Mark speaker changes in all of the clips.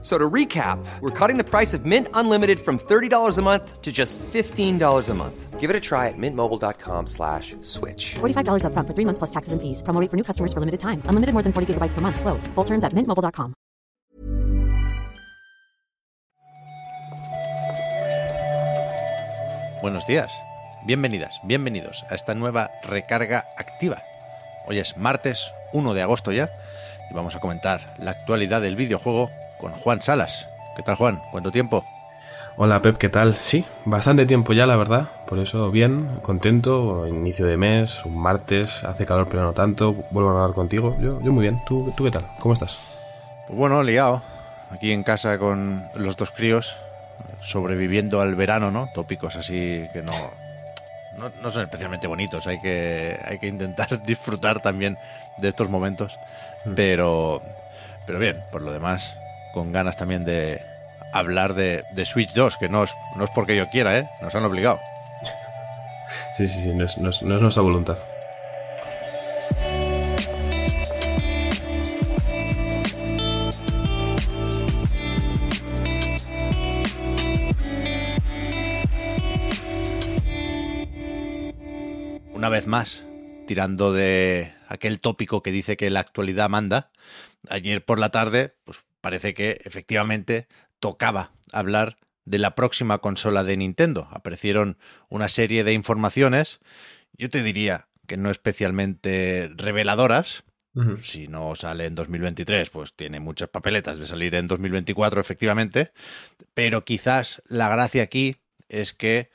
Speaker 1: So to recap, we're cutting the price of Mint Unlimited from $30 a month to just $15 a month.
Speaker 2: Give it a try at mintmobile.com slash switch.
Speaker 3: $45 upfront for three months plus taxes and fees. Promo rate for new customers for limited time. Unlimited more than 40 gigabytes per month. Slows. Full terms at mintmobile.com.
Speaker 4: Buenos días. Bienvenidas, bienvenidos a esta nueva recarga activa. Hoy es martes 1 de agosto ya y vamos a comentar la actualidad del videojuego con Juan Salas. ¿Qué tal, Juan? ¿Cuánto tiempo?
Speaker 5: Hola Pep, ¿qué tal? Sí, bastante tiempo ya, la verdad. Por eso bien, contento. Inicio de mes, un martes, hace calor pero no tanto. Vuelvo a hablar contigo. Yo, yo muy bien. ¿Tú, ¿Tú qué tal? ¿Cómo estás?
Speaker 4: Pues bueno, liado. Aquí en casa con los dos críos, sobreviviendo al verano, ¿no? Tópicos así que no, no, no son especialmente bonitos. Hay que, hay que intentar disfrutar también de estos momentos. Pero, pero bien, por lo demás, con ganas también de hablar de, de Switch 2, que no es, no es porque yo quiera, ¿eh? Nos han obligado.
Speaker 5: Sí, sí, sí, no es, no es- no es nuestra voluntad.
Speaker 4: Una vez más, tirando de aquel tópico que dice que la actualidad manda, ayer por la tarde, pues parece que efectivamente tocaba hablar de la próxima consola de Nintendo. Aparecieron una serie de informaciones, yo te diría que no especialmente reveladoras. Si no sale en 2023, pues tiene muchas papeletas de salir en 2024, efectivamente. Pero quizás la gracia aquí es que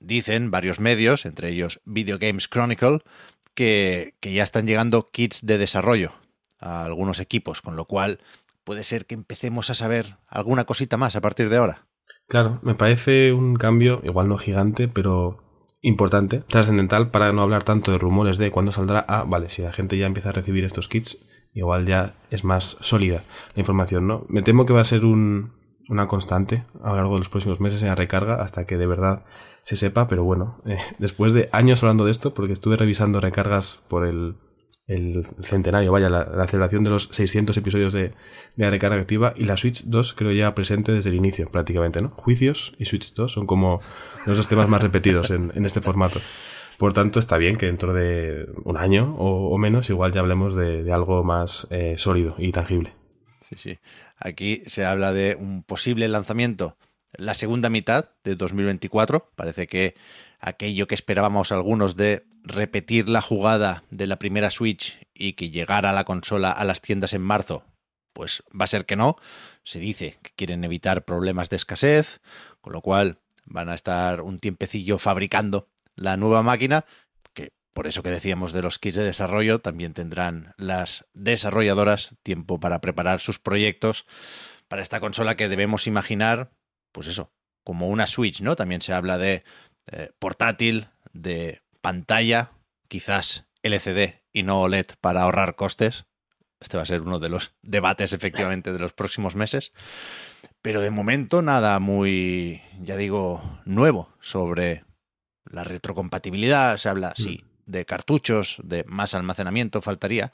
Speaker 4: dicen varios medios, entre ellos Video Games Chronicle, que, que ya están llegando kits de desarrollo a algunos equipos, con lo cual puede ser que empecemos a saber alguna cosita más a partir de ahora.
Speaker 5: Claro, me parece un cambio, igual no gigante, pero importante, trascendental para no hablar tanto de rumores de cuándo saldrá. Ah, vale, si la gente ya empieza a recibir estos kits, igual ya es más sólida la información, ¿no? Me temo que va a ser un, una constante a lo largo de los próximos meses en la recarga hasta que de verdad se sepa, pero bueno, eh, después de años hablando de esto, porque estuve revisando recargas por el, el centenario, vaya, la, celebración de los 600 episodios de, de la recarga activa y la Switch 2 creo ya presente desde el inicio prácticamente, ¿no? Juicios y Switch 2 son como los dos temas más repetidos en, en este formato. Por tanto, está bien que dentro de un año o, o menos igual ya hablemos de, de algo más eh, sólido y tangible.
Speaker 4: Sí, sí. Aquí se habla de un posible lanzamiento la segunda mitad de 2024. Parece que aquello que esperábamos algunos de repetir la jugada de la primera Switch y que llegara la consola a las tiendas en marzo, pues va a ser que no. Se dice que quieren evitar problemas de escasez, con lo cual van a estar un tiempecillo fabricando la nueva máquina, que por eso que decíamos de los kits de desarrollo, también tendrán las desarrolladoras tiempo para preparar sus proyectos para esta consola que debemos imaginar, pues eso, como una Switch, ¿no? También se habla de eh, portátil, de pantalla, quizás LCD y no OLED para ahorrar costes. Este va a ser uno de los debates efectivamente de los próximos meses. Pero de momento nada muy, ya digo, nuevo sobre la retrocompatibilidad. Se habla, sí, de cartuchos, de más almacenamiento, faltaría.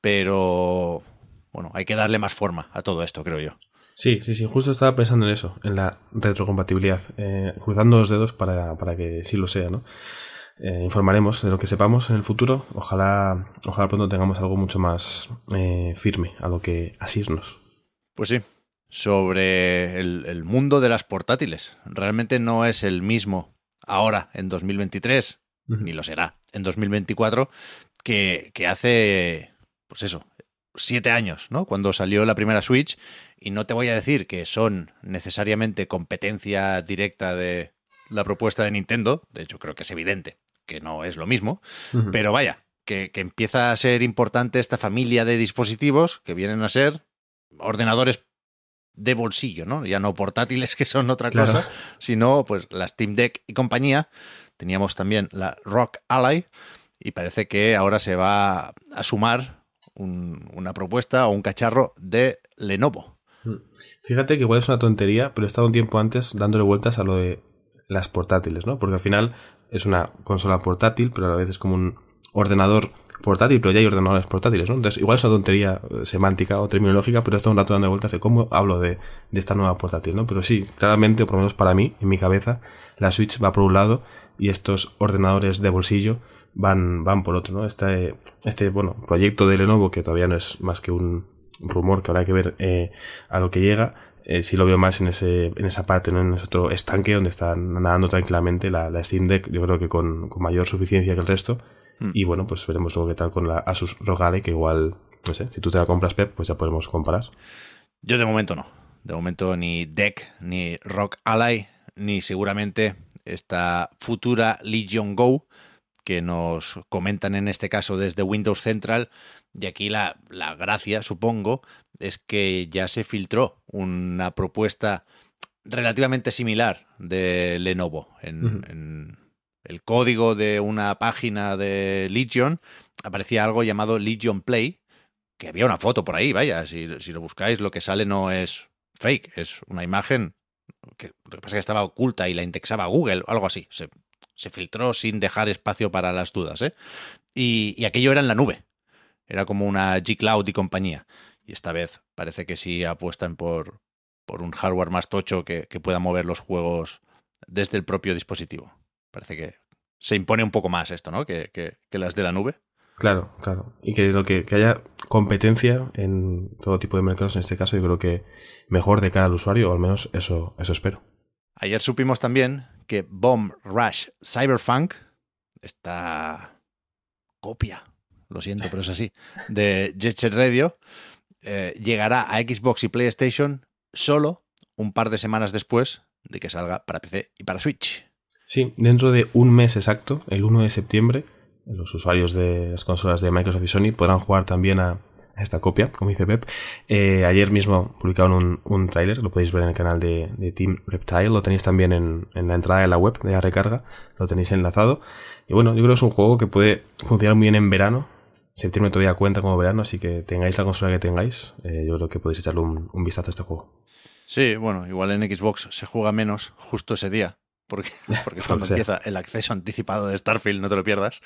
Speaker 4: Pero bueno, hay que darle más forma a todo esto, creo yo.
Speaker 5: Sí, sí, sí, justo estaba pensando en eso, en la retrocompatibilidad, eh, cruzando los dedos para, para que sí lo sea, ¿no? Eh, informaremos de lo que sepamos en el futuro. Ojalá, ojalá pronto tengamos algo mucho más eh, firme a lo que asirnos.
Speaker 4: Pues sí, sobre el, el mundo de las portátiles. Realmente no es el mismo ahora, en 2023,
Speaker 5: Ujú.
Speaker 4: ni lo será en 2024, que, que hace, pues eso, siete años, ¿no? Cuando salió la primera Switch. Y no te voy a decir que son necesariamente competencia directa de la propuesta de Nintendo. De hecho, creo que es evidente que no es lo mismo. Pero vaya, que, que empieza a ser importante esta familia de dispositivos que vienen a ser ordenadores de bolsillo, ¿no? Ya no portátiles, que son otra
Speaker 5: Claro.
Speaker 4: cosa, sino pues la Steam Deck y compañía. Teníamos también la Rock Ally y parece que ahora se va a sumar un- una propuesta o un cacharro de Lenovo.
Speaker 5: Fíjate que igual es una tontería, pero he estado un tiempo antes dándole vueltas a lo de las portátiles, ¿no? Porque al final es una consola portátil, pero a la vez es como un ordenador portátil, pero ya hay ordenadores portátiles, ¿no? Entonces, igual es una tontería eh, semántica o terminológica, pero he estado un rato dando vueltas de cómo hablo de, de esta nueva portátil, ¿no? Pero sí, claramente, o por lo menos para mí, en mi cabeza, la Switch va por un lado y estos ordenadores de bolsillo van, van por otro, ¿no? Este, este, bueno, proyecto de Lenovo, que todavía no es más que un rumor que habrá que ver eh, a lo que llega, eh, sí lo veo más en ese en esa parte, ¿no? en ese otro estanque donde están nadando tranquilamente la, la Steam Deck, yo creo que con, con mayor suficiencia que el resto. Y bueno, pues veremos luego qué tal con la Asus ROG Ally, que igual, no sé, si tú te la compras, Pep, pues ya podemos comparar.
Speaker 4: Yo de momento no. De momento ni Deck, ni Rock Ally, ni seguramente esta futura Legion Go que nos comentan en este caso desde Windows Central. Y aquí la, la gracia, supongo, es que ya se filtró una propuesta relativamente similar de Lenovo. En, el código de una página de Legion aparecía algo llamado Legion Play, que había una foto por ahí, vaya, si, si lo buscáis lo que sale no es fake, es una imagen que lo que pasa es que estaba oculta y la indexaba Google o algo así. Se, se filtró sin dejar espacio para las dudas, ¿eh? Y, y aquello era en la nube. Era como una G-Cloud y compañía. Y esta vez parece que sí apuestan por, por un hardware más tocho que, que pueda mover los juegos desde el propio dispositivo. Parece que se impone un poco más esto, ¿no? Que, que- que las de la nube.
Speaker 5: Claro, claro. Y que, lo que, que haya competencia en todo tipo de mercados, en este caso, yo creo que mejor de cara al usuario, o al menos eso, eso espero.
Speaker 4: Ayer supimos también que Bomb Rush Cyberpunk, esta copia, lo siento, pero es así, de Jet Set Radio, eh, llegará a Xbox y PlayStation solo un par de semanas después de que salga para PC y para Switch.
Speaker 5: Sí, dentro de un mes exacto, el 1 de septiembre, los usuarios de las consolas de Microsoft y Sony podrán jugar también a esta copia, como dice Pep. Eh, ayer mismo publicaron un, un tráiler, lo podéis ver en el canal de, de Team Reptile, lo tenéis también en, en la entrada de la web de la recarga, lo tenéis enlazado. Y bueno, yo creo que es un juego que puede funcionar muy bien en verano. Septiembre todavía cuenta como verano, así que tengáis la consola que tengáis, eh, yo creo que podéis echarle un, un vistazo a este juego.
Speaker 4: Sí, bueno, igual en Xbox se juega menos justo ese día, porque, porque es cuando empieza el acceso anticipado de Starfield, no te lo pierdas.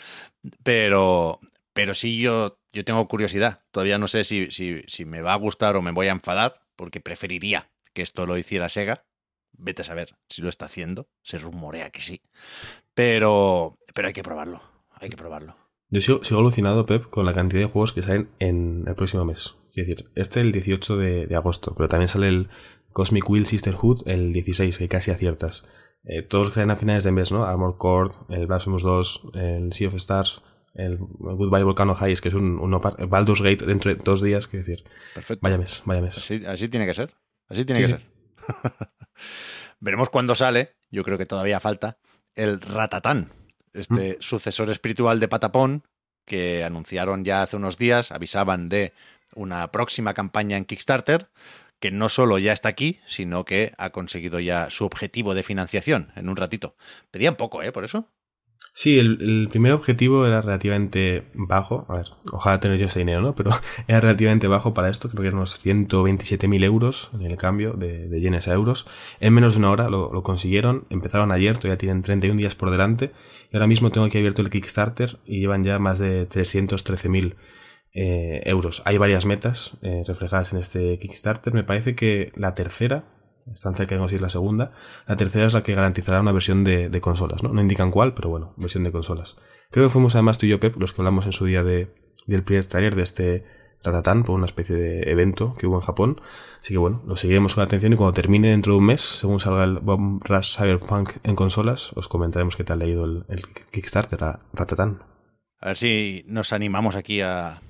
Speaker 4: Pero, pero sí yo, yo tengo curiosidad. Todavía no sé si, si, si me va a gustar o me voy a enfadar, porque preferiría que esto lo hiciera Sega. Vete a saber si lo está haciendo. Se rumorea que sí. Pero, pero hay que probarlo. Hay que probarlo.
Speaker 5: Yo sigo, sigo alucinado, Pep, con la cantidad de juegos que salen en el próximo mes. Quiero decir, este el 18 de, agosto, pero también sale el Cosmic Wheel Sisterhood el 16, que casi aciertas. Eh, todos que salen a finales de mes, ¿no? Armor Core, el Blasphemous 2, el Sea of Stars, el Goodbye Volcano High, que es un, un Baldur's Gate dentro de dos días, quiero decir.
Speaker 4: Perfecto.
Speaker 5: Vaya mes, vaya mes.
Speaker 4: Así, así tiene que ser. Así tiene
Speaker 5: Sí,
Speaker 4: que
Speaker 5: sí.
Speaker 4: ser. Veremos cuándo sale. Yo creo que todavía falta el Ratatán, este sucesor espiritual de Patapón, que anunciaron ya hace unos días, avisaban de una próxima campaña en Kickstarter, que no solo ya está aquí, sino que ha conseguido ya su objetivo de financiación en un ratito. Pedían poco, ¿eh? Por eso.
Speaker 5: Sí, el, primer objetivo era relativamente bajo. A ver, ojalá tener yo ese dinero, ¿no? Pero era relativamente bajo para esto. Creo que eran unos 127.000 euros en el cambio de, de yenes a euros. En menos de una hora lo, lo consiguieron. Empezaron ayer, todavía tienen 31 días por delante. Y ahora mismo tengo aquí abierto el Kickstarter y llevan ya más de 313.000 eh, euros. Hay varias metas eh, reflejadas en este Kickstarter. Me parece que la tercera, están cerca de conseguir la segunda, la tercera es la que garantizará una versión de, consolas, ¿no? No indican cuál, pero bueno, versión de consolas. Creo que fuimos además tú y yo, Pep, los que hablamos en su día de, del primer trailer de este Ratatán, por una especie de evento que hubo en Japón. Así que bueno, lo seguiremos con atención y cuando termine dentro de un mes, según salga el Bomb Rush Cyberpunk en consolas, os comentaremos qué tal ha ido el, Kickstarter a Ratatán.
Speaker 4: A ver si nos animamos aquí a,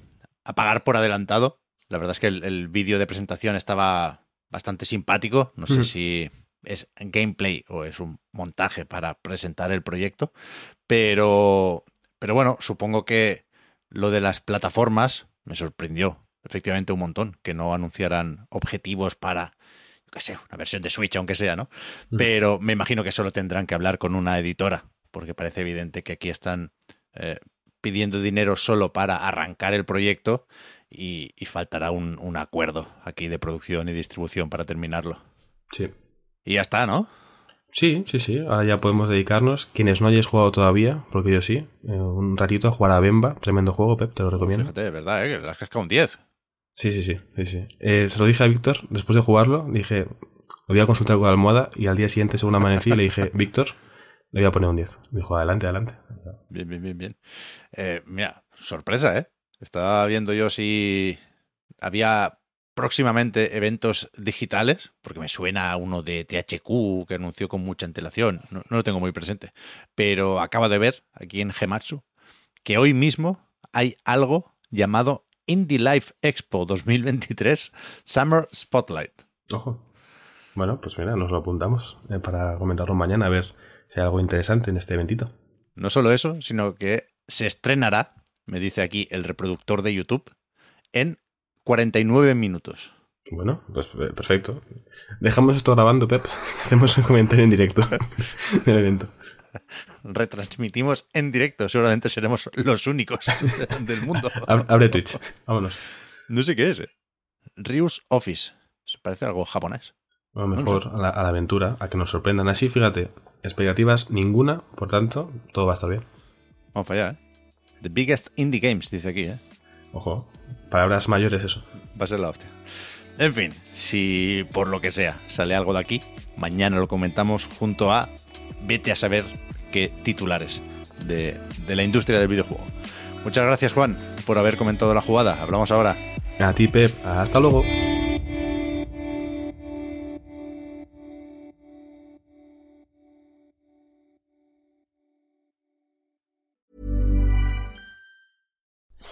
Speaker 4: pagar por adelantado. La verdad es que el vídeo de presentación estaba bastante simpático. No sé
Speaker 5: Mm.
Speaker 4: si es gameplay o es un montaje para presentar el proyecto. Pero, pero bueno, supongo que lo de las plataformas me sorprendió efectivamente un montón. Que no anunciaran objetivos para, yo qué sé, una versión de Switch, aunque sea, ¿no? Pero me imagino que solo tendrán que hablar con una editora, porque parece evidente que aquí están eh, pidiendo dinero solo para arrancar el proyecto y, y faltará un, un acuerdo aquí de producción y distribución para terminarlo.
Speaker 5: Sí.
Speaker 4: Y ya está, ¿no?
Speaker 5: Sí, sí, sí. Ahora ya podemos dedicarnos. Quienes no hayáis jugado todavía, porque yo sí, eh, un ratito a jugar a Bemba. Tremendo juego, Pep, te lo recomiendo.
Speaker 4: Fíjate, de verdad, ¿eh? que le has cascado un 10.
Speaker 5: Sí, sí, sí. sí, sí. Eh, se lo dije a Víctor después de jugarlo. Dije, lo voy a consultar con la almohada. Y al día siguiente, según amanecí, le dije, Víctor, le voy a poner un 10. Me dijo, adelante, adelante.
Speaker 4: Bien, bien, bien, bien. Eh, mira, sorpresa, ¿eh? Estaba viendo yo si había próximamente eventos digitales, porque me suena a uno de THQ que anunció con mucha antelación, no, no, lo tengo muy presente, pero acabo de ver aquí en Gematsu que hoy mismo hay algo llamado Indie Life Expo 2023 Summer Spotlight.
Speaker 5: Ojo. Bueno, pues mira, nos lo apuntamos eh, para comentarlo mañana, a ver si hay algo interesante en este eventito.
Speaker 4: No solo eso, sino que se estrenará, me dice aquí el reproductor de YouTube, en 49 minutos.
Speaker 5: Bueno, pues perfecto. Dejamos esto grabando, Pep. Hacemos un comentario en directo del evento.
Speaker 4: Retransmitimos en directo. Seguramente seremos los únicos del mundo.
Speaker 5: Abre Twitch. Vámonos.
Speaker 4: No sé qué es. ¿eh? Ryus Office. Se parece a algo japonés.
Speaker 5: A lo mejor a la, a la, aventura, a que nos sorprendan. Así, fíjate, expectativas ninguna, por tanto, todo va a estar bien.
Speaker 4: Vamos para allá, ¿eh? The biggest indie games, dice aquí, ¿eh?
Speaker 5: Ojo, palabras mayores eso.
Speaker 4: Va a ser la hostia. En fin, si por lo que sea sale algo de aquí, mañana lo comentamos junto a vete a saber qué titulares de, de la industria del videojuego. Muchas gracias, Juan, por haber comentado la jugada. Hablamos ahora.
Speaker 5: A ti, Pep. Hasta luego.